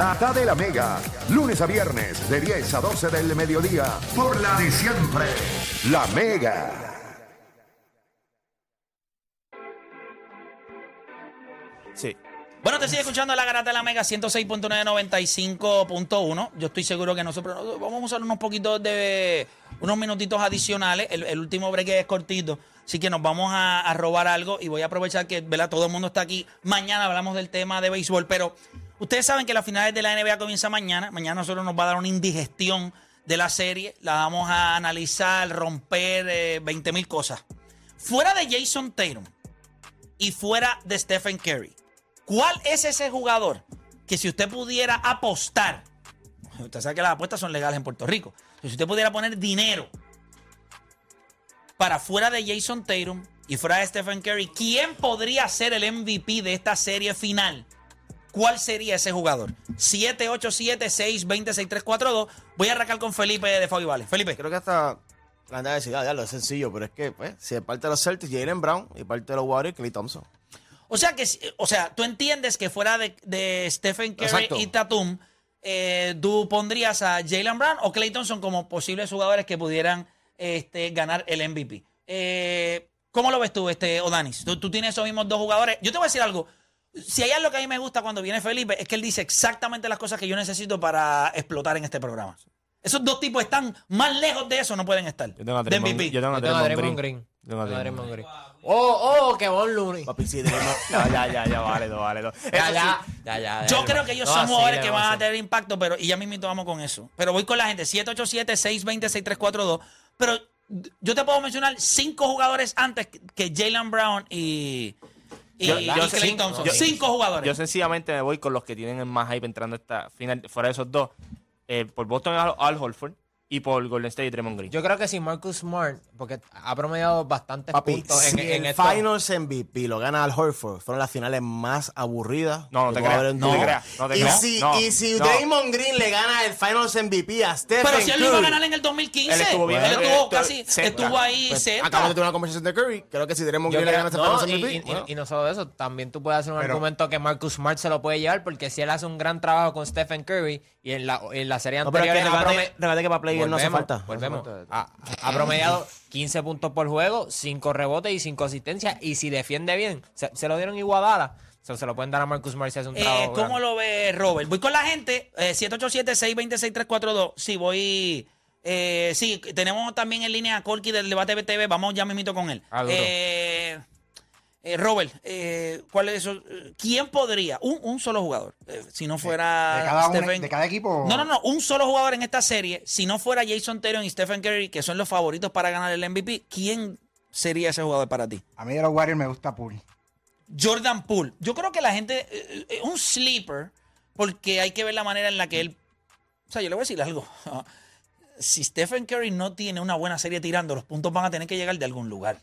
Data de la Mega, lunes a viernes de 10 a 12 del mediodía, por la de siempre, La Mega. Sí. Bueno, te sigue escuchando la garata de la Mega 106.995.1. Yo estoy seguro que nosotros vamos a usar unos poquitos de unos minutitos adicionales. El, último break es cortito, así que nos vamos a, a robar algo y voy a aprovechar que ¿verdad? todo el mundo está aquí. Mañana hablamos del tema de béisbol, pero ustedes saben que las finales de la NBA comienza mañana. Mañana nosotros nos va a dar una indigestión de la serie. La vamos a analizar, romper eh, 20 mil cosas. Fuera de Jason Tatum y fuera de Stephen Curry. ¿Cuál es ese jugador que si usted pudiera apostar, usted sabe que las apuestas son legales en Puerto Rico, si usted pudiera poner dinero para fuera de Jason Tatum y fuera de Stephen Curry, ¿quién podría ser el MVP de esta serie final? ¿Cuál sería ese jugador? 787-620-6342. Voy a arrancar con Felipe de Fabi Vale. Felipe. Creo que hasta la anda decir, ah, ya lo es sencillo, pero es que, pues, si es parte de los Celtics, Jalen Brown y parte de los Warriors, Clay Thompson. O sea que, o sea, tú entiendes que fuera de, de Stephen Curry Exacto. y Tatum, eh, tú pondrías a Jalen Brown o Clay Thompson como posibles jugadores que pudieran este, ganar el MVP. Eh, ¿Cómo lo ves tú, este, Odanis? ¿Tú, tú tienes esos mismos dos jugadores. Yo te voy a decir algo. Si hay algo que a mí me gusta cuando viene Felipe, es que él dice exactamente las cosas que yo necesito para explotar en este programa. Esos dos tipos están más lejos de eso, no pueden estar. Yo tengo a de Draymond, MVP. yo tengo a Draymond Green. Green. Yo tengo a Draymond Green. Oh, oh, que Von Looney. Papi, sí. No, ya, ya, ya, vale, no, vale. no. Ya, ya, sí, ya, ya. Yo creo que ellos No son jugadores que van a tener impacto, pero y ya mismo vamos con eso. Pero voy con la gente, 787-620-6342. Pero yo te puedo mencionar cinco jugadores antes que- que Jalen Brown y, y, Yo- y yo sé- Thompson. yo- cinco jugadores. Yo sencillamente me voy con los que tienen el más hype entrando a esta final, fuera de esos dos. Eh, por Boston Al, Al Horford y por Golden State Draymond Green. Yo creo que si Marcus Smart, porque ha promediado bastantes Papi, puntos si en, en el esto. Finals MVP lo gana Al Horford, fueron las finales más aburridas. No, no te creas, no te creas, no te y creas, Si, no, y si no. Draymond Green le gana el Finals MVP a Stephen pero si él lo iba a ganar en el 2015, Él estuvo bien, él estuvo eh, casi, cerca. estuvo ahí pues, cerca. acabamos de tener una conversación de Curry. Creo que si Draymond Green le gana ese no, Finals y, MVP. y- bueno. y no solo eso, también tú puedes hacer un Pero- argumento que Marcus Smart se lo puede llevar porque si él hace un gran trabajo con Stephen Curry y en la, en la serie No, pero es anterior que no hace Volvemos, falta. No hace volvemos. falta. Ha, ha promediado 15 puntos por juego, 5 rebotes y 5 asistencias. Y si defiende bien, se, se lo dieron igualada. Se, se lo pueden dar a Marcus Smart si hace un Eh, trabajo. ¿Cómo grande. lo ve Robert? Voy con la gente, eh, 787-620-6342. Sí, voy. Eh, sí, tenemos también en línea a Corky del debate BTV. Vamos ya mismito con él. Ah, duro. Eh, Robert, eh, ¿cuál es eso? ¿Quién podría? Un, un solo jugador. eh, si no fuera. de cada Stephen- de cada equipo? No, no, no. Un solo jugador en esta serie. Si no fuera Jason Tatum y Stephen Curry, que son los favoritos para ganar el MVP, ¿quién sería ese jugador para ti? A mí de los Warriors me gusta Poole. Jordan Poole. Yo creo que la gente. un sleeper, porque hay que ver la manera en la que él. O sea, yo le voy a decir algo. Si Stephen Curry no tiene una buena serie tirando, los puntos van a tener que llegar de algún lugar.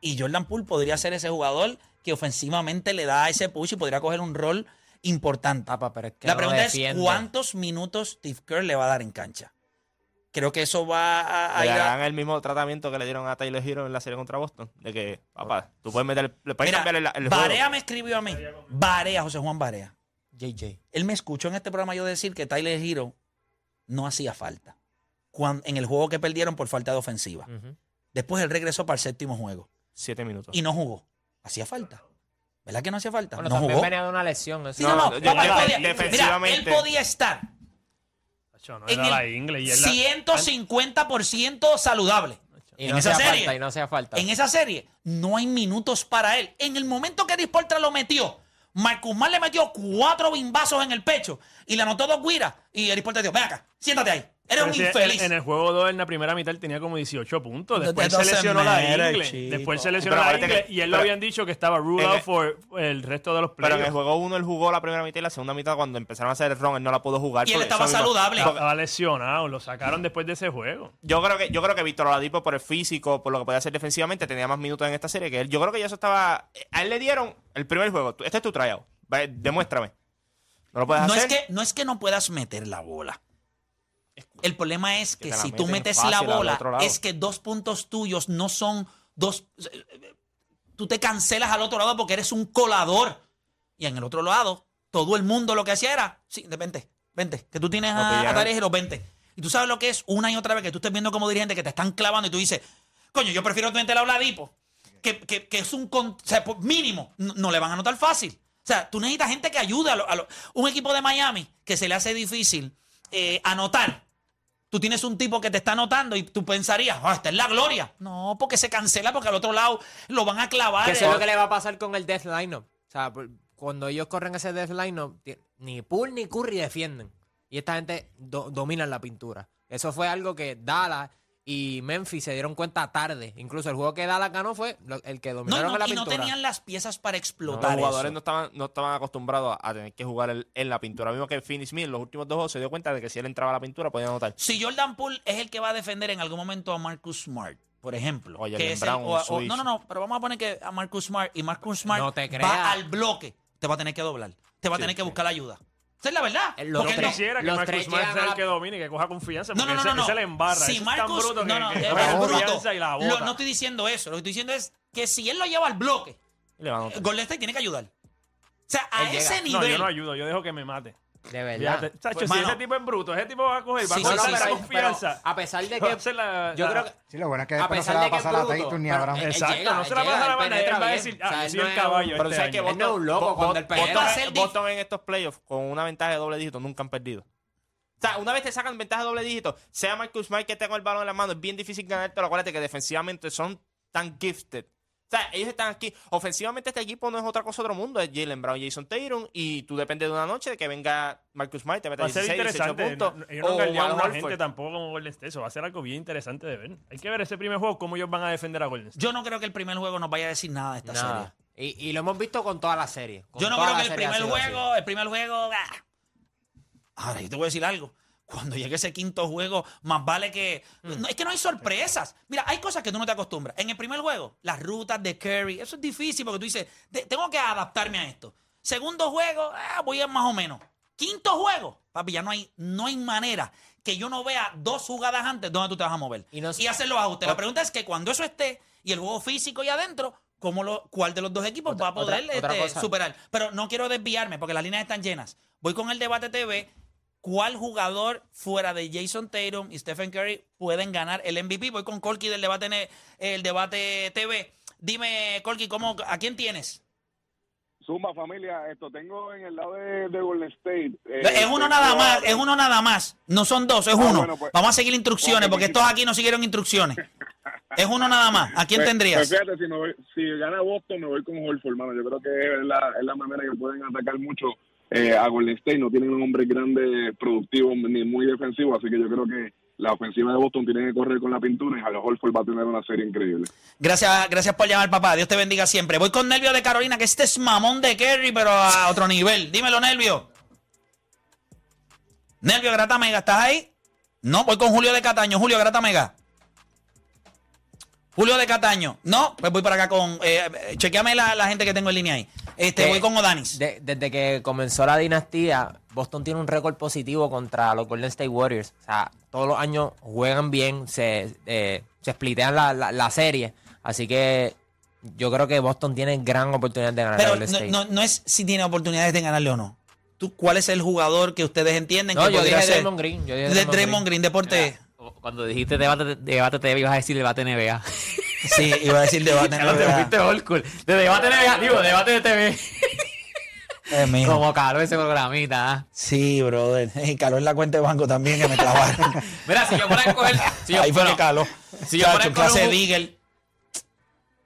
Y Jordan Poole podría ser ese jugador que ofensivamente le da ese push y podría coger un rol importante. Papá, pero es que la pregunta es: ¿cuántos minutos Steve Kerr le va a dar en cancha? Creo que eso va a, a Le ir a- el mismo tratamiento que le dieron a Tyler Hero en la serie contra Boston. De que, papá, tú puedes meter, le puedes Mira, cambiar el, el juego. Barea me escribió a mí. Barea, José Juan Barea. JJ. Él me escuchó en este programa yo decir que Tyler Hero no hacía falta cuan- en el juego que perdieron por falta de ofensiva. Después él regresó para el séptimo juego Siete minutos. y no jugó. Hacía falta. ¿Verdad que no hacía falta? Bueno, no también jugó. venía de una lesión. eso. Sí, no, no, No, papá, él yo- podía- defensivamente- mira, él podía estar Chacho, no en era la el ingle y él la- 150% saludable. Y en no esa hacía serie, falta, y no hacía falta. en esa serie, no hay minutos para él. En el momento que Disportra lo metió, Marcus Mar le metió cuatro bimbazos en el pecho y le anotó dos guiras. Y el Disportra dijo, ven acá, siéntate ahí. Pero un infeliz. En, el juego 2, en la primera mitad, él tenía como 18 puntos. Después se lesionó la ingle. Después se lesionó la ingle. que- Y él pero- lo habían dicho que estaba ruled out for el resto de los Pero en el juego 1 él jugó la primera mitad y la segunda mitad cuando empezaron a hacer el ron él no la pudo jugar. Y él por estaba saludable. Estaba lesionado. Lo sacaron después de ese juego. Yo creo que yo creo que Víctor Oladipo por el físico, por lo que podía hacer defensivamente, tenía más minutos en esta serie que él. Yo creo que ya eso estaba a él le dieron el primer juego. Este es tu tryout. Demuéstrame. No lo puedes No es, hacer. que, no es que no puedas meter la bola. El problema es que si tú metes la bola, es que dos puntos tuyos no son dos. Tú te cancelas al otro lado porque eres un colador. Y en el otro lado, todo el mundo lo que hacía era, sí, vente, vente, que tú tienes Lo a, a Hill, los 20. Y tú sabes lo que es una y otra vez que tú estés viendo como dirigente que te están clavando y tú dices, coño, yo prefiero tener la Oladipo, que, que, que es un con- o sea, por mínimo, no, no le van a anotar fácil. O sea, tú necesitas gente que ayude a, lo- a lo- un equipo de Miami que se le hace difícil eh, anotar. Tú tienes un tipo que te está anotando y tú pensarías, ah, esta es la gloria. No, porque se cancela porque al otro lado lo van a clavar. Que eso es eh, lo que le va a pasar con el Death Lineup. O sea, cuando ellos corren ese Death Lineup, ni Poole ni Curry defienden. Y esta gente do- dominan la pintura. Eso fue algo que Dallas y Memphis se dieron cuenta tarde. Incluso el juego que Dallas ganó fue lo- el que No, dominaron no, en la y no pintura. tenían las piezas para Los explotar jugadores eso. no estaban, no estaban acostumbrados a tener que jugar el- en la pintura. Mismo que Finney Smith en los últimos dos juegos se dio cuenta de que si él entraba a la pintura podía anotar. Si Jordan Poole es el que va a defender en algún momento a Marcus Smart, por ejemplo. O que es el- Brown, o o- no, no, no, pero vamos a poner que a Marcus Smart y Marcus Smart No te creas. va al bloque, te va a tener que doblar, te va a tener que sí. buscar la ayuda. Esa es la verdad. Eh, los Porque tres- no- Quisiera que Los Marcus tres Smart sea el que domine y que coja confianza. No, Porque no, no, no, ese, no. ese le embarra. Si ese Marcus, es tan bruto que, no, no, que confianza y la Lo- no estoy diciendo eso. Lo que estoy diciendo es que si él lo lleva al bloque, le va a anotar. Golden State tiene que ayudar. O sea, a Él llega. ese No, nivel. yo no ayudo. Yo dejo que me mate. De verdad. Fíjate, Chacho, Pues, si mano. ese tipo es bruto, ese tipo va a coger, va Sí, a coger sí, sí, la sí. confianza. a pesar de que la- yo la- creo que Sí, lo bueno es que A después no se pesar la va de a que pasar es a bruto, Tatum ni a pero Brown. él- él Exacto, llega, no se la él pasa llega, a la él va a bien. decir, O sea, ah, yo él soy no el es caballo. un- Pero este sabes que año. Él no es un loco Boston- cuando él pelea. Boston- Boston, hacer Boston en estos playoffs con una ventaja de doble dígito nunca han perdido. O sea, una vez te sacan ventaja de doble dígito, sea Marcus Smart que tenga el balón en la mano, es bien difícil ganarte. Acuérdate que defensivamente son tan gifted. O sea, ellos están aquí. Ofensivamente este equipo no es otra cosa otro mundo. Es Jalen Brown, Jason Tatum. Y tú dependes de una noche de que venga Marcus Smart y te meta Va a ser 16, 18 interesante. puntos. No- Ellos no o han galdeado a una gente tampoco como Golden State. Eso va a ser algo bien interesante de ver. Hay que ver ese primer juego, cómo ellos van a defender a Golden State. Yo no creo que el primer juego nos vaya a decir nada de esta serie. Y, y lo hemos visto con toda la serie. Yo no creo que el primer juego, el primer juego. ah. Ahora, yo te voy a decir algo. Cuando llegue ese quinto juego, más vale que. Mm. No, es que no hay sorpresas. Mira, hay cosas que tú no te acostumbras. En el primer juego, las rutas de Curry, eso es difícil porque tú dices, "De- tengo que adaptarme a esto. Segundo juego, ah, voy a más o menos. Quinto juego, papi, ya no hay, no hay manera que yo no vea dos jugadas antes donde tú te vas a mover. Y no- hacer los ajustes. La pregunta es que cuando eso esté y el juego físico y adentro, ¿cómo lo, ¿cuál de los dos equipos Otra- va a poder otra- este, superar? Pero no quiero desviarme porque las líneas están llenas. Voy con el debate TV. ¿Cuál jugador fuera de Jason Tatum y Stephen Curry pueden ganar el MVP? Voy con Colky del debate, el debate TV. Dime, Colky, ¿cómo, ¿a quién tienes? Zumba, familia, esto tengo en el lado de, de Golden State. eh, es uno tengo nada más, es uno nada más. No son dos, es Ah, uno. bueno, pues- Vamos a seguir instrucciones porque pues, estos aquí no siguieron instrucciones. Es uno nada más. ¿A quién Pues- tendrías? Pues fíjate, si, me voy- si gana Boston, me voy con Horford, hermano. Yo creo que es la, es la manera que pueden atacar mucho eh, a Golden State. No tienen un hombre grande, productivo, ni muy defensivo, así que yo creo que la ofensiva de Boston tiene que correr con la pintura y a Horford va a tener una serie increíble. Gracias, gracias por llamar, papá. Dios te bendiga siempre. Voy con Nervio de Carolina, que este es mamón de Kerry, pero a otro nivel. Dímelo, Nervio. Nervio, Grata Mega, ¿estás ahí? No, voy con Julio de Cataño. Julio, Grata Mega. Julio de Cataño. No, pues voy para acá con. Eh, eh, chequeame la, la gente que tengo en línea ahí. Este, Que voy con Odanis. de- desde que comenzó la dinastía, Boston tiene un récord positivo contra los Golden State Warriors. O sea, todos los años juegan bien, se, eh, se splitean la, la, la serie. Así que yo creo que Boston tiene gran oportunidad de ganar a Pero Golden no, State. no, no es si tiene oportunidades de ganarle o no. ¿Tú, ¿Cuál es el jugador que ustedes entienden No, que yo podría dije ser? Draymond Green, yo dije de Draymond Draymond Green, deporte. Cuando dijiste debate, debate TV, ibas a decir debate NBA. Sí, iba a decir debate. Lo te fuiste old school. De debate NBA, digo, debate de TV. Eh. Como caló ese programita. Sí, brother. Y caló en la cuenta de banco también que me clavaron. Mira, si yo fuera a escoger. Si yo, Ahí fue bueno, que caló. si yo Chacho, clase un- Digger.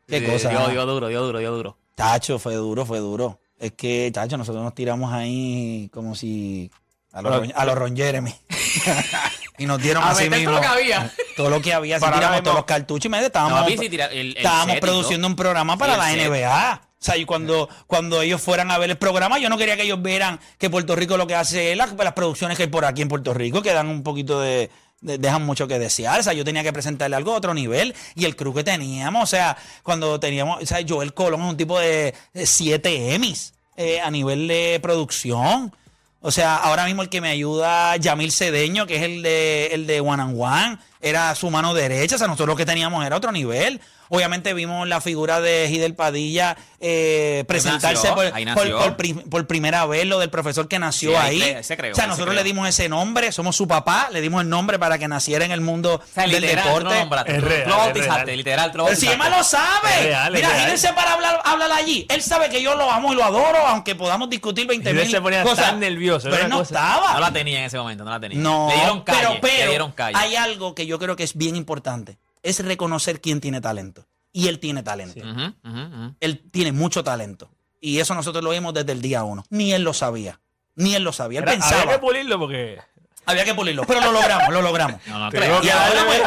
Qué Sí, cosa. Dio, dio duro, dio duro, dio duro. Tacho, fue duro, fue duro. Es que, chacho, nosotros nos tiramos ahí como si a los, Ron- a los Ron Jeremy. y nos dieron A así mismo. todo lo que había. Todo lo que había. Para tiramos todos los cartuchos y estábamos, No, papi, si tira- el- el estábamos set produciendo un programa para la set. NBA. O sea, y cuando, cuando ellos fueran a ver el programa, yo no quería que ellos vieran que Puerto Rico lo que hace es las, las producciones que hay por aquí en Puerto Rico, que dan un poquito de, de- dejan mucho que desear. O sea, yo tenía que presentarle algo a otro nivel. Y el crew que teníamos, o sea, cuando teníamos, o sea, Joel Colón es un tipo de 7 Emmys eh, a nivel de producción. O sea, ahora mismo el que me ayuda, Yamil Cedeño, que es el de, el de One and One, era su mano derecha. O sea, nosotros lo que teníamos era otro nivel. Obviamente vimos la figura de Gidel Padilla eh, presentarse nació, por, ahí por- nació. por prim- por primera vez, lo del profesor que nació Sí, ahí. se creó, o sea, se nosotros le dimos ese nombre, somos su papá, le dimos el nombre para que naciera en el mundo O sea, del literal, deporte. lo nombraste. Es real, lo es bautizaste, real. literal, lo Pero si bautizaste. Emma lo sabe. Es real, es Mira. Gidel se para hablar, hablar allí. Él sabe que yo lo amo y lo adoro, aunque podamos discutir 20 Gidel mil se ponía cosas. tan nervioso, Pero él no cosa- estaba. No la tenía en ese momento, no la tenía. No, le dieron calle, pero, pero le dieron calle. hay algo que yo creo que es bien importante. Es reconocer quién tiene talento. Y él tiene talento. Él tiene mucho talento. Y eso nosotros lo vimos desde el día uno. Ni él lo sabía. Ni él lo sabía. Él Era- pensaba. había que pulirlo porque. Había que pulirlo. Pero lo logramos, lo logramos. No, no. Y ahora, pues,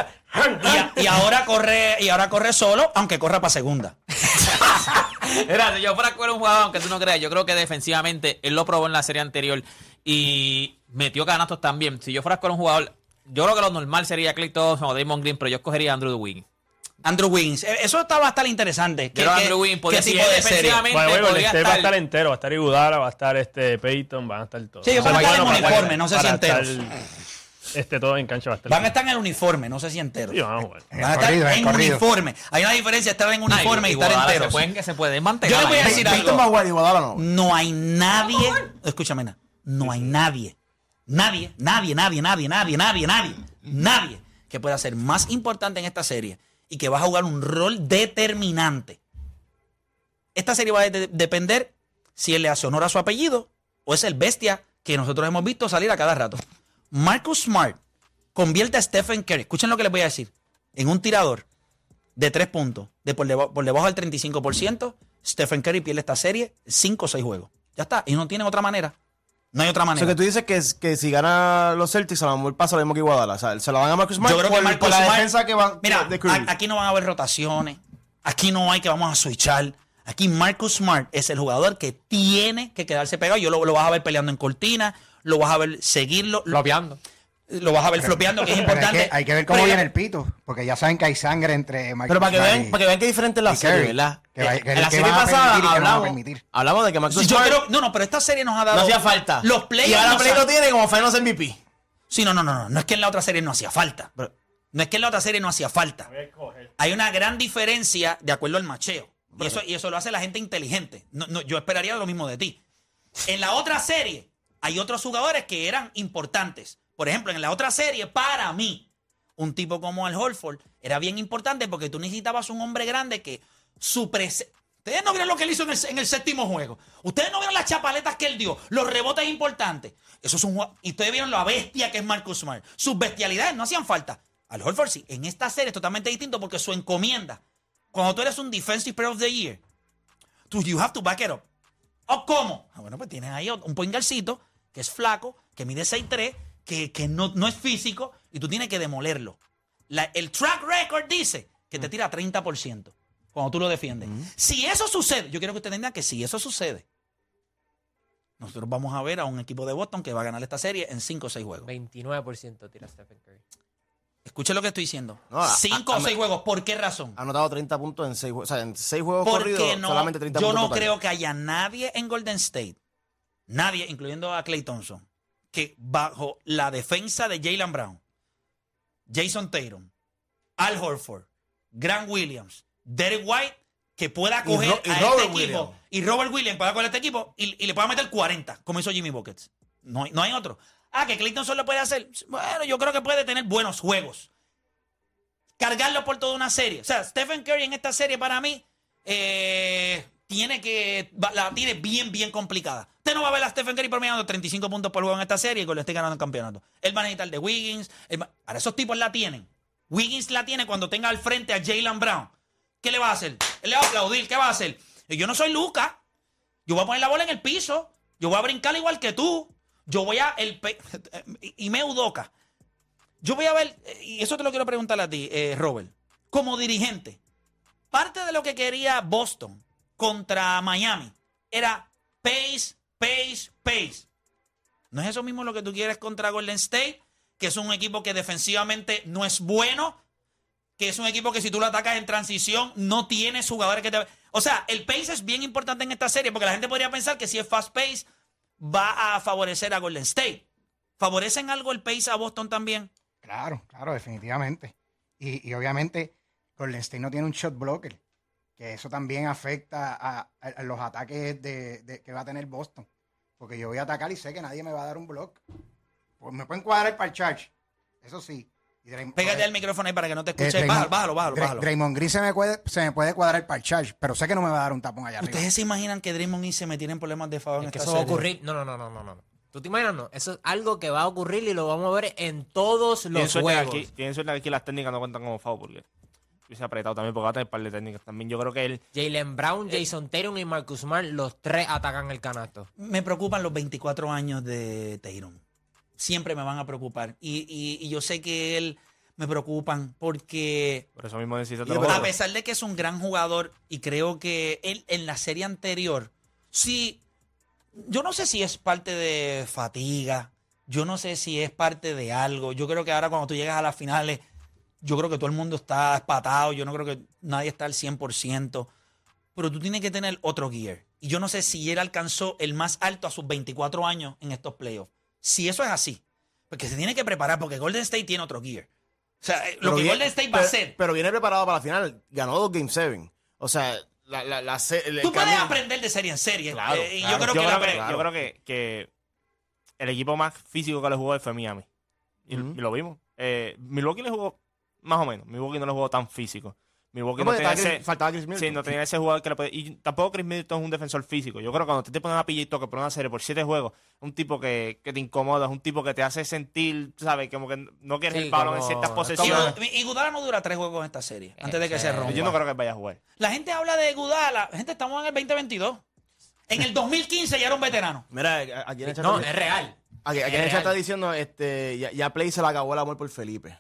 y, a- y ahora corre, y ahora corre solo, aunque corra para segunda. Mira, si yo fuera un jugador, aunque tú no creas, yo creo que defensivamente él lo probó en la serie anterior y metió canastos también. Si yo fuera a coger un jugador, yo creo que lo normal sería Clay Thompson o Damon Green, pero yo escogería a Andrew Wiggins. Andrew Wiggins. Eh, Eso está estar interesante. ¿Qué, Yo qué- Andrew Wiggins podría serie? defensivamente Bueno, bueno, podría State va a estar- estar entero. Va a estar Iguodala, va a estar este Peyton, van a estar todos. Sí, ellos van a estar en uniforme, no sé si enteros. estar, Este, todo en cancha va a estar. Van a estar en el uniforme, no sé si enteros. Sí, vamos a jugar. Van a estar corrido, en corrido. uniforme. Hay una diferencia estar en Ay, uniforme y estar enteros. Se pueden, se puede Yo mantener. le voy a decir Peyton algo. va a jugar y Iguodala no. No hay nadie, escúchame, na, no hay nadie, nadie, nadie, nadie, nadie, nadie, nadie, nadie, nadie que pueda ser más importante en esta serie y que va a jugar un rol determinante. Esta serie va a de- depender si él le hace honor a su apellido o es el bestia que nosotros hemos visto salir a cada rato. Marcus Smart convierte a Stephen Curry, escuchen lo que les voy a decir, en un tirador de tres puntos, de por, deba- por debajo del 35%, Stephen Curry pierde esta serie 5 o 6 juegos. Ya está. Y no tienen otra manera. No hay otra O manera. sea, que tú dices que, que si gana los Celtics, a lo mejor pasa lo mismo que Iguodala. O sea, se la van a Marcus Smart Yo creo por, que Marcus por la Smart- defensa que van Mira, de a- aquí no van a haber rotaciones. Aquí no hay que vamos a switchar. Aquí Marcus Smart es el jugador que tiene que quedarse pegado. Yo lo, lo vas a ver peleando en cortina, lo vas a ver seguirlo, lo, Flopeando. Lo vas a ver flopeando, que es hay importante. que, hay que ver cómo Pero viene el pito, porque ya saben que hay sangre entre Marcus Pero para que, vean, y- para que vean qué diferente es la serie, Curry. ¿verdad? Que va- Eh, que- en la que serie pasada que no hablamos, hablamos de que Marcus Yo Smart creo, no, no, pero esta serie nos ha dado. no hacía falta. Los playoffs. y ahora nos Play lo tiene como Finals MVP. Sí, no, no, no, no. No es que en la otra serie no hacía falta. No es que en la otra serie no hacía falta. Hay una gran diferencia de acuerdo al macheo. Y eso, y eso lo hace la gente inteligente. No, no, yo esperaría lo mismo de ti. En la otra serie hay otros jugadores que eran importantes. Por ejemplo, en la otra serie, para mí, un tipo como Al Holford era bien importante porque tú necesitabas un hombre grande que su prese- Ustedes no vieron lo que él hizo en el, séptimo juego. Ustedes no vieron las chapaletas que él dio, los rebotes importantes. Eso es un Y ustedes vieron la bestia que es Marcus Smart. Sus bestialidades no hacían falta. Al Holford sí. En esta serie es totalmente distinto porque su encomienda. Cuando tú eres un Defensive Player of the Year, tú you have to back it up. ¿O cómo? Ah, bueno, pues tienes ahí un poingarcito que es flaco, que mide 6'3", que, que no, no es físico, y tú tienes que demolerlo. La- el track record dice que te tira 30% cuando tú lo defiendes. Si eso sucede, yo quiero que ustedes entiendan que si eso sucede, nosotros vamos a ver a un equipo de Boston que va a ganar esta serie en 5 o 6 juegos. 29% tira Stephen Curry. Escuchen lo que estoy diciendo. No, a- 5 a- o a- 6 juegos. ¿Por qué razón? Ha anotado 30 puntos en 6 juegos. O sea, en 6 juegos Porque corridos, no, solamente 30 yo puntos. no total. creo que haya nadie en Golden State, nadie, incluyendo a Clay Thompson, que bajo la defensa de Jalen Brown, Jason Tatum, Al Horford, Grant Williams, Derek White, que pueda coger y a este equipo Williams. y Robert Williams pueda coger a este equipo y, y le pueda meter 40, como hizo Jimmy Buckets. No, hay- no hay otro. Ah, que Clay Thompson lo puede hacer. Bueno, yo creo que puede tener buenos juegos cargarlo por toda una serie. O sea, Stephen Curry en esta serie para mí eh, tiene que la tiene bien, bien complicada. Usted no va a ver a Stephen Curry promediando 35 puntos por juego en esta serie y con lo esté ganando el campeonato. Él de Wiggins. Ahora esos tipos la tienen. Wiggins la tiene cuando tenga al frente a Jalen Brown. ¿Qué le va a hacer? Él le va a aplaudir. ¿Qué va a hacer? Y Yo no soy Luca. Yo voy a poner la bola en el piso. Yo voy a brincar igual que tú. Yo voy a. El y me udoca. Yo voy a ver, eh, y eso te lo quiero preguntar a ti, eh, Robert. Como dirigente, parte de lo que quería Boston contra Miami era pace, pace, pace. ¿No es eso mismo lo que tú quieres contra Golden State? Que es un equipo que defensivamente no es bueno, que es un equipo que si tú lo atacas en transición no tienes jugadores que te... O sea, el pace es bien importante en esta serie porque la gente podría pensar que si es fast pace va a favorecer a Golden State. ¿Favorecen algo el pace a Boston también? Claro, claro, definitivamente. Y, y obviamente Golden State no tiene un shot blocker. Que eso también afecta a, a- a los ataques de, de- que va a tener Boston. Porque yo voy a atacar y sé que nadie me va a dar un block. Pues me pueden cuadrar para el charge. Eso sí. Y Pégate al micrófono ahí para que no te eh, escuche. Draymond- bájalo, bájalo, bájalo. Dray- bájalo. Draymond Green se me, puede, se me puede cuadrar para el charge, pero sé que no me va a dar un tapón allá arriba. ¿Ustedes se imaginan que Draymond y se metieron en problemas de favor en Es que esta eso va a ocurrir. No, no, no, no, no, no. ¿Tú te imaginas? No. Eso es algo que va a ocurrir y lo vamos a ver en todos Tienen los juegos. aquí, tienen suerte que aquí las técnicas no cuentan como foul porque hubiese apretado también porque va a tener par de técnicas también. Yo creo que él. Jalen Brown, Jason Tatum y Marcus Smart, los tres atacan el canasto. Me preocupan los 24 años de Tatum. Siempre me van a preocupar. Y, y- y yo sé que él me preocupan porque Por eso mismo es a pesar de que es un gran jugador y creo que él en la serie anterior, sí, yo no sé si es parte de fatiga, yo no sé si es parte de algo. Yo creo que ahora cuando tú llegas a las finales, yo creo que todo el mundo está espatado, yo no creo que nadie está al 100%, pero tú tienes que tener otro gear. Y yo no sé si él alcanzó el más alto a sus 24 años en estos playoffs. Si eso es así, porque se tiene que preparar porque Golden State tiene otro gear. O sea, eh, lo Pero que viene- Golden State va a hacer Pero viene preparado para la final. Ganó dos Game 7. O sea, la, la, la se- el Tú puedes aprender de serie en serie. Claro, eh, y claro. yo creo yo, que, creo la- que, claro. yo creo que, que el equipo más físico que le jugó fue Miami. Y lo vimos. Eh, Milwaukee le jugó más o menos. Milwaukee no le jugó tan físico. Milwaukee No, no, tenía ese, faltaba Chris Middleton. sí, no tenía ese jugador que le podía. Y tampoco Chris Middleton es un defensor físico. Yo creo que cuando te, te ponen a pillito que por una serie por siete juegos, un tipo que, que te incomoda, es un tipo que te hace sentir, ¿sabes? Como que no quieres Sí, el palo como- en ciertas posesiones. Y Gudala no dura tres juegos en esta serie, antes de que se eh, rompa. Yo no creo que vaya a jugar. La gente habla de Gudala. Gente, estamos en el 2022. En el 2015 ya era un veterano. Mira, aquí en el chat, No, es real. aquí, aquí es en el chat está diciendo, este, ya, ya Play se le acabó el amor por Felipe.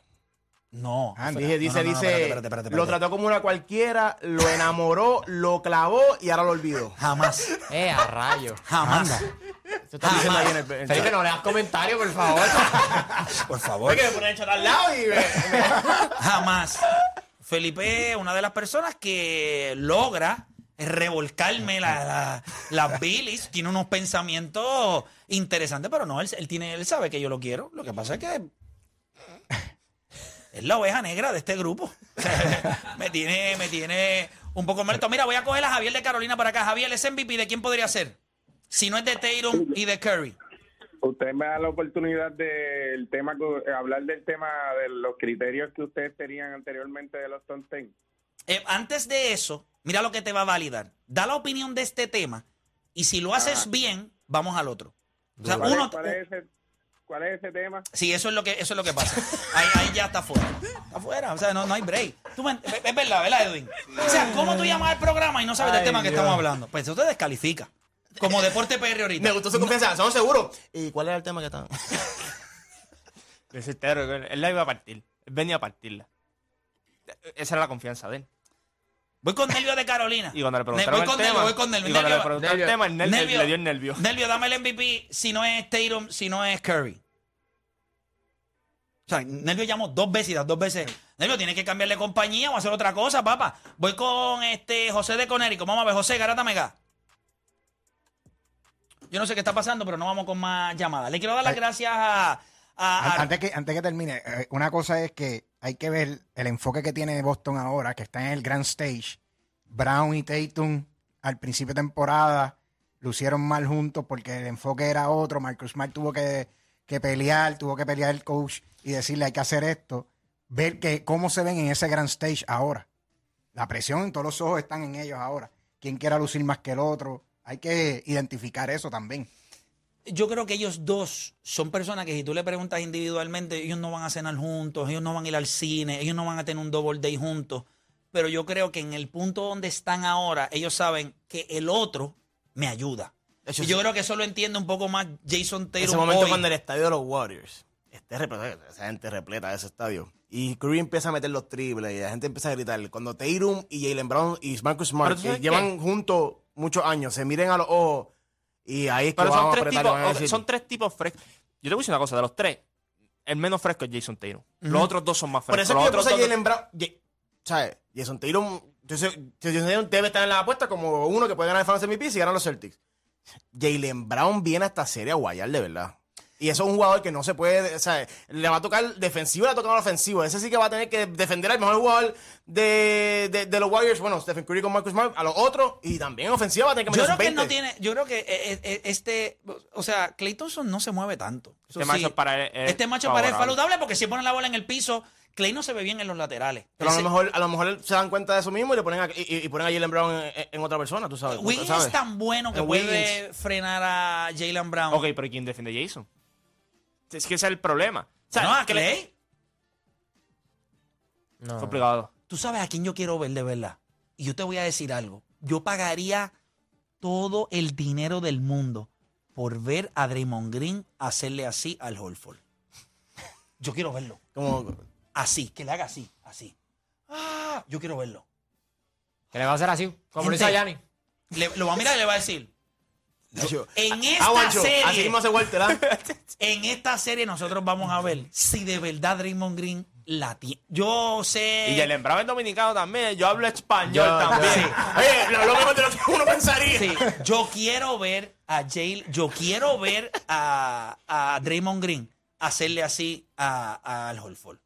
No. Ah, Dice, dice, no, no, no, dice, espérate, espérate, espérate, lo trató como una cualquiera, lo enamoró, lo clavó y ahora lo olvidó. Jamás. Eh, a rayo. Jamás. Eso está diciendo ahí en el, en el Felipe, no le das comentario, por favor. Por favor. Es que me ponen chat al lado y me- Jamás. Felipe es una de las personas que logra revolcarme la- la- las bilis. Tiene unos pensamientos interesantes, pero no, él, él tiene, él sabe que yo lo quiero. Lo que pasa es que es la oveja negra de este grupo. me tiene, me tiene un poco muerto. Mira, voy a coger a Javier de Carolina para acá. Javier, ese MVP, ¿de quién podría ser? Si no es de Tatum y de Curry. Usted me da la oportunidad del tema, que- hablar del tema de los criterios que ustedes tenían anteriormente de los top ten. Eh, antes de eso, mira lo que te va a validar. Da la opinión de este tema y si lo haces bien, vamos al otro. O sea, ¿Cuál, uno, es, cuál es ese, tema? sí, eso es lo que eso es lo que pasa. Ahí, ahí ya está fuera. Está fuera, o sea, no, no hay break. Tú me- es verdad, ¿verdad, Edwin? O sea, ¿cómo tú llamas al programa y no sabes del Ay, tema que estamos hablando? Pues eso te descalifica. Como deporte PR ahorita. Me gustó su confianza, ¿estamos seguros? ¿Y cuál era el tema que estaban? Él la iba a partir. Él venía a partirla. Esa era la confianza de él. Voy con Nelvio de Carolina. Y cuando le preguntaron voy con el tema, voy con Nelvio. y cuando le el tema, el nervio, le dio el nervio. Nelvio, dame el MVP si no es Tatum, si no es Curry. O sea, Nelvio llamó dos veces dos veces. Nelvio, tiene que cambiarle compañía o hacer otra cosa, papá. Voy con este José de Conérico. Vamos a ver, José, Garata Mega. Yo no sé qué está pasando, pero no vamos con más llamadas. Le quiero dar las Ay. gracias a. Antes que, antes que termine, eh, una cosa es que hay que ver el enfoque que tiene Boston ahora, que está en el Grand Stage. Brown y Tatum al principio de temporada lucieron mal juntos porque el enfoque era otro. Marcus Smart tuvo que, que pelear, tuvo que pelear el coach y decirle hay que hacer esto. Ver que cómo se ven en ese Grand Stage ahora. La presión todos los ojos están en ellos ahora. Quien quiera lucir más que el otro. Hay que identificar eso también. Yo creo que ellos dos son personas que si tú le preguntas individualmente, ellos no van a cenar juntos, ellos no van a ir al cine, ellos no van a tener un double day juntos. Pero yo creo que en el punto donde están ahora, ellos saben que el otro me ayuda. Y yo sí. creo que eso lo entiende un poco más Jason Taylor. Ese momento cuando el estadio de los Warriors esté repleto, esa gente repleta de ese estadio. Y Curry empieza a meter los triples y la gente empieza a gritar. Cuando Tatum y Jalen Brown y Marcus Smart, que llevan juntos muchos años, se miren a los ojos y ahí es que Pero son tres, tipos, son tres frescos. Yo te voy a decir una cosa, de los tres, el menos fresco es Jason Taylor. Los otros dos son más Por frescos. eso es que yo Jalen Brown. ¿Sabes? Jason. Entonces, Jason Tatum debe estar en la apuesta como uno que puede ganar el Finals MVP si ganan los Celtics. Jalen Brown viene a esta serie a guayar de verdad. Y eso es un jugador que no se puede, o sea, le va a tocar defensivo, le va a tocar ofensivo. Ese sí que va a tener que defender al mejor jugador de, de, de los Warriors, bueno, Stephen Curry con Marcus Smart, a los otros, y también en ofensiva va a tener que Yo meter creo sus que 20. no tiene, yo creo que eh, eh, este, o sea, Clay Thompson no se mueve tanto. Eso Este macho para él es este macho para él es favorable. saludable porque si pone la bola en el piso, Clay no se ve bien en los laterales. Pero a lo, mejor, a lo mejor se dan cuenta de eso mismo y le ponen a, y, y ponen a Jalen Brown en, en otra persona, tú sabes. Wiggins es tan bueno que puede frenar a Jalen Brown. Ok, pero ¿quién defiende a Jason? Es que ese es el problema. O sea, no, a que le- Clay. No. Complicado. Tú sabes a quién yo quiero ver de verdad. Y yo te voy a decir algo. Yo pagaría todo el dinero del mundo por ver a Draymond Green hacerle así al Holford. Yo quiero verlo. Como, Así, que le haga así, así. Ah, yo quiero verlo. Que le va a hacer así, como lo hizo a Yanni. Le- lo va a mirar y le va a decir. Yo- En esta así serie, mismo hace Walter, ¿ah? en esta serie nosotros vamos a ver si de verdad Draymond Green la tiene. Yo sé. Y Jalen Brown es dominicano también. Yo hablo español Yo- también. Sí. Oye, lo, lo mismo de lo que uno pensaría. Sí, yo quiero ver a Jay, yo quiero ver a, a Draymond Green hacerle así a, a Al Holford.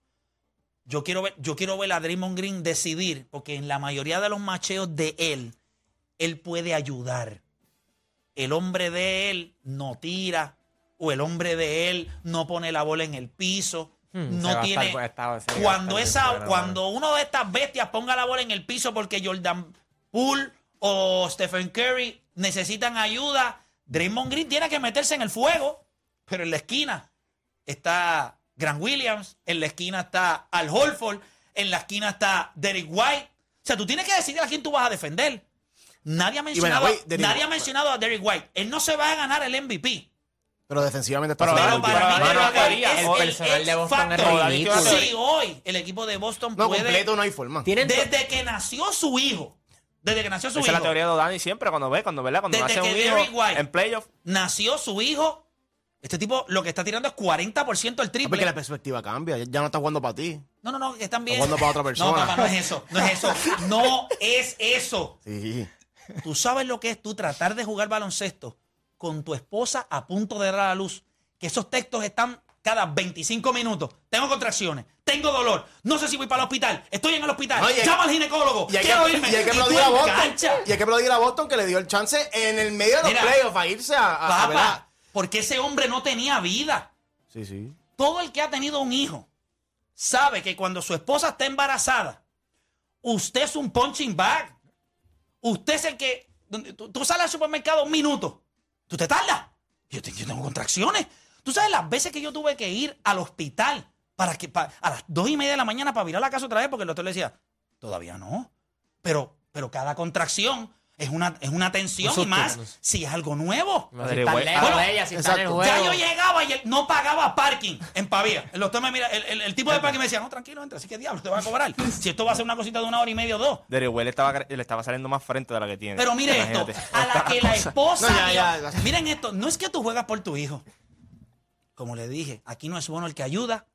Yo quiero ver, yo quiero ver a Draymond Green decidir, porque en la mayoría de los macheos de él, él puede ayudar. El hombre de él no tira, o el hombre de él no pone la bola en el piso. Hmm, no tiene. estar- está- cuando esa, bien bueno, cuando uno de estas bestias ponga la bola en el piso porque Jordan Poole o Stephen Curry necesitan ayuda, Draymond Green tiene que meterse en el fuego. Pero en la esquina está Grant Williams, en la esquina está Al Holford, en la esquina está Derek White. O sea, tú tienes que decidir a quién tú vas a defender. Nadie ha mencionado, Derrick nadie ha mencionado a Derek White. Él no se va a ganar el MVP. Pero defensivamente está Pero- Pero para mí, Derrick es el de Boston es ridículo. Si hoy el equipo de Boston No, puede... completo no hay forma. Desde que nació su hijo, desde que nació su Esa es la hijo, teoría de Dani siempre cuando ve, cuando ¿verdad? Cuando Desde nace que un hijo Derrick White- en playoff. nació su hijo, este tipo lo que está tirando es 40% el triple. Porque la perspectiva cambia. Ya no está jugando para ti. No, no, no, están bien. jugando para otra persona. No, papá, no es eso, no es eso, no es eso. Sí. Tú sabes lo que es tú tratar de jugar baloncesto con tu esposa a punto de dar a la luz. Que esos textos están cada 25 minutos. Tengo contracciones, tengo dolor, no sé si voy para el hospital, estoy en el hospital, No, llama al ginecólogo, Y hay, quiero que, irme. y hay que aplaudir a Boston. Y hay que aplaudir a Boston que le dio el chance en el medio de los Mira, playoffs a irse a, a- Papá, porque ese hombre no tenía vida. Sí, sí. Todo el que ha tenido un hijo sabe que cuando su esposa está embarazada, usted es un punching bag. Usted es el que. Tú, sales al supermercado un minuto. Tú te tardas. Yo, yo tengo contracciones. Tú sabes las veces que yo tuve que ir al hospital para que pa- a las dos y media de la mañana para virar la casa otra vez porque el doctor le decía, todavía no. Pero, pero cada contracción es una, es una tensión y más si es algo nuevo. Madre si lejos Bueno, ella, si están en el exacto. juego. Ya yo llegaba y él no pagaba parking en Pavía. El doctor me mira, el, el- el tipo de parking me decía, no, tranquilo, entra, así que diablo, te va a cobrar. Si esto va a ser una cosita de una hora y media o dos. Le estaba, le estaba saliendo más frente de la que tiene. Pero mire esto, a la que la esposa... No, ya, vio- ya, ya. Miren esto, no es que tú juegas por tu hijo. Como le dije, aquí no es bueno el que ayuda,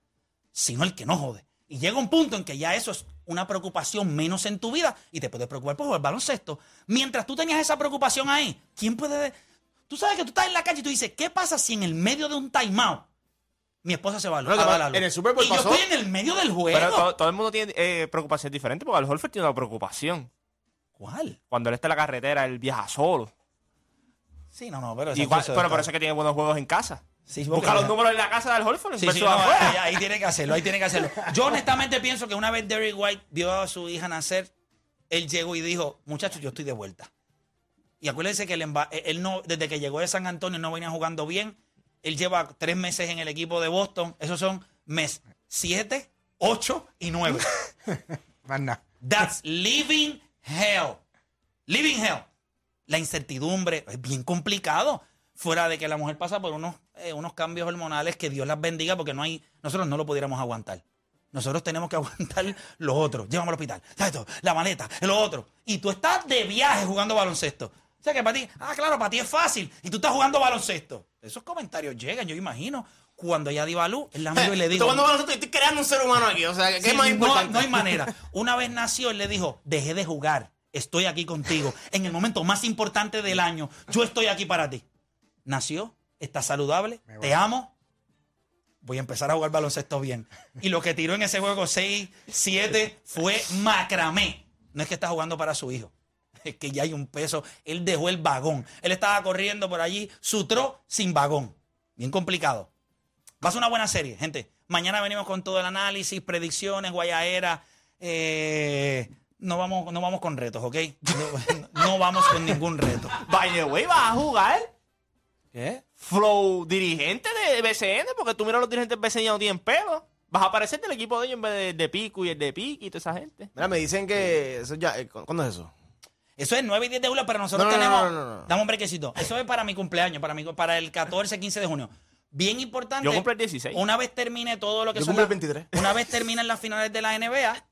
sino el que no jode. Y llega un punto en que ya eso es una preocupación menos en tu vida y te puedes preocupar por jugar baloncesto. Mientras tú tenías esa preocupación ahí, ¿quién puede...? Tú sabes que tú estás en la calle y tú dices, ¿qué pasa si en el medio de un timeout mi esposa se va a la luz? en el Super Bowl Y yo estoy en el medio del juego. Pero todo, todo el mundo tiene eh, preocupaciones diferentes porque Al Horford tiene una preocupación. ¿Cuál? Cuando él está en la carretera, él viaja solo. Sí, no, no, pero... Igual- pero por eso es que tiene buenos juegos en casa. Sí, Busca los números en la casa de Al Horford Sí, sí, no, ahí, ahí tiene que hacerlo, ahí tiene que hacerlo. Yo honestamente pienso que una vez Derrick White vio a su hija nacer, él llegó y dijo, muchachos, yo estoy de vuelta. Y acuérdense que él, emba- él no, desde que llegó de San Antonio no venía jugando bien. Él lleva tres meses en el equipo de Boston. Esos son mes 7, 8 y 9. Más nada. That's living hell. Living hell. La incertidumbre es bien complicado. Fuera de que la mujer pasa por unos, eh, unos cambios hormonales que Dios las bendiga porque no hay, nosotros no lo pudiéramos aguantar. Nosotros tenemos que aguantar lo otro. Llévame al hospital. ¿Sabes esto? La maleta, lo otro. Y tú estás de viaje jugando baloncesto. O sea que para ti, ah, claro, para ti es fácil. Y tú estás jugando baloncesto. Esos comentarios llegan, yo imagino. Cuando ella dio a luz, él la miro y le Estoy digo. jugando baloncesto y estoy creando un ser humano aquí. O sea, ¿qué Sí, es más no- importante? No, hay manera. Una vez nació, él le dijo, dejé de jugar, estoy aquí contigo. En el momento más importante del año, yo estoy aquí para ti. Nació, está saludable, te amo, voy a empezar a jugar baloncesto bien. Y lo que tiró en ese juego 6, 7 fue macramé. No es que está jugando para su hijo. Es que ya hay un peso. Él dejó el vagón. Él estaba corriendo por allí, sutró sin vagón. Bien complicado. Va a ser una buena serie, gente. Mañana venimos con todo el análisis, predicciones, guayaera. Eh, no, vamos, no vamos con retos, ¿ok? No, no vamos con ningún reto. By the way, ¿vas a jugar ¿Qué? flow dirigente de BCN? Porque tú miras los dirigentes de BCN ya no tienen pelo. Vas a aparecer del equipo de ellos en vez de, de Pico y el de Piqui y toda esa gente. Mira, me dicen que eso ya, eh, ¿cu- ¿cuándo es eso? Eso es 9 y 10 de julio, pero nosotros No, no, no, tenemos. no, no, no. Dame un brequecito. Eso es para mi cumpleaños, para, mi, para el 14, 15 de junio. Bien importante. Yo cumplo el 16. Una vez termine todo lo que Yo son. cumplo el las- 23. Una vez terminen las finales de la NBA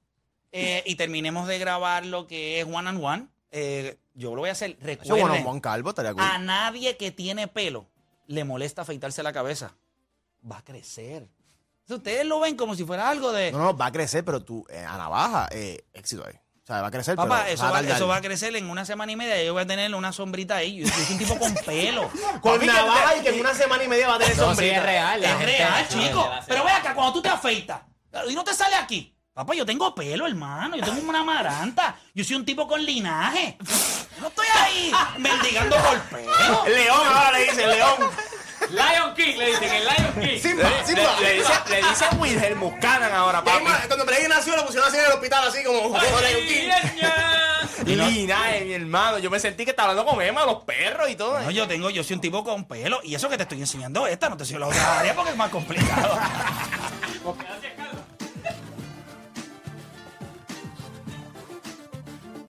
eh, y terminemos de grabar lo que es one and one, eh, yo lo voy a hacer. Recuerden, bueno, Juan Calvo estaría cool. a nadie que tiene pelo le molesta afeitarse la cabeza. Va a crecer. Entonces, Ustedes lo ven como si fuera algo de. No, no, va a crecer, pero tú, eh, a navaja, eh, éxito ahí. O sea, va a crecer, Papá, pero eso va, tardar. eso va a crecer en una semana y media. Yo voy a tener una sombrita ahí. Yo, soy un tipo con pelo. Con Papi, navaja y que en una semana y media va a tener No, sí, sombrita. es real. Es real, chico. Pero ve acá, cuando tú te afeitas y no te sale aquí. Papá, yo tengo pelo, hermano. Yo tengo una maranta. Yo soy un tipo con linaje. Yo no estoy ahí mendigando por pelo. León, ahora le dicen León. Lion King, le dicen, el Lion King. Simba, Le, Simba. le dicen Wilhelm Muscanan ahora, papi. Emma, Cuando Brady nació, lo pusieron así en el hospital, así como, como León King. Linaje, mi hermano. Yo me sentí que estaba hablando con Emma, los perros y todo. No, yo tengo, yo soy un tipo con pelo. Y eso que te estoy enseñando esta, no te enseño la otra área porque es más complicado.